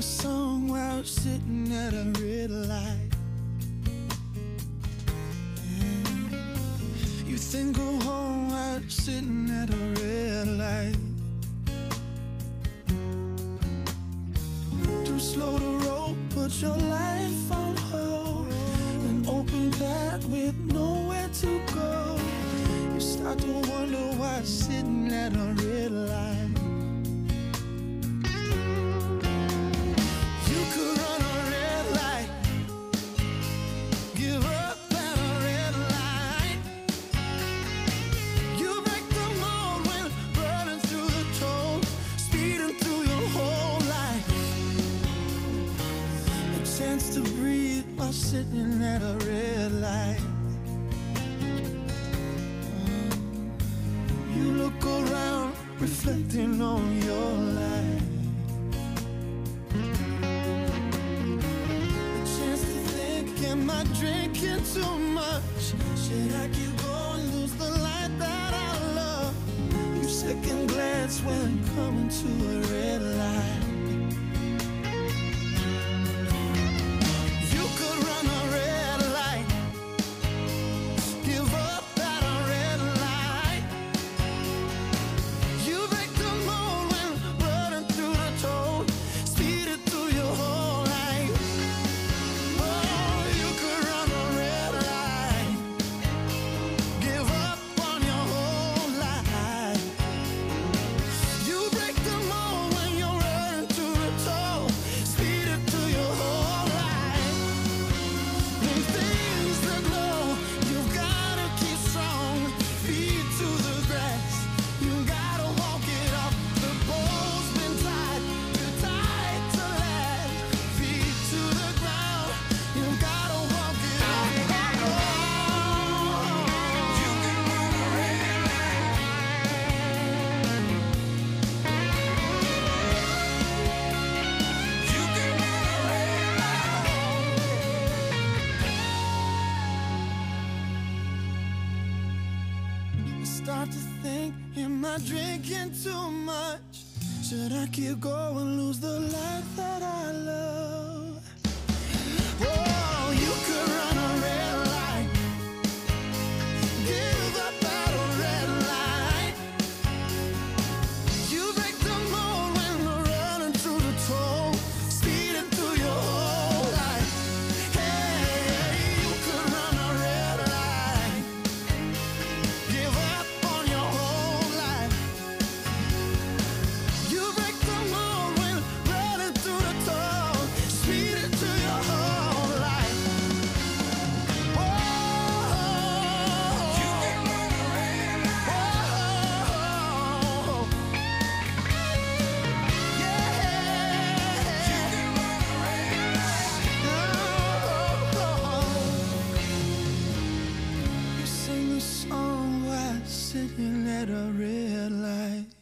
a song while sitting at a red light. You think go home while sitting at a red light. Too slow to roll, put your life on hold. An open path with nowhere to go. You start to wonder why sitting at a red light. Am I drinking too much? Should I keep going, lose the light that I love? You second glance when coming to a red light. start to think, am I drinking too much? Should I keep going, lose the life that I love? at a red light.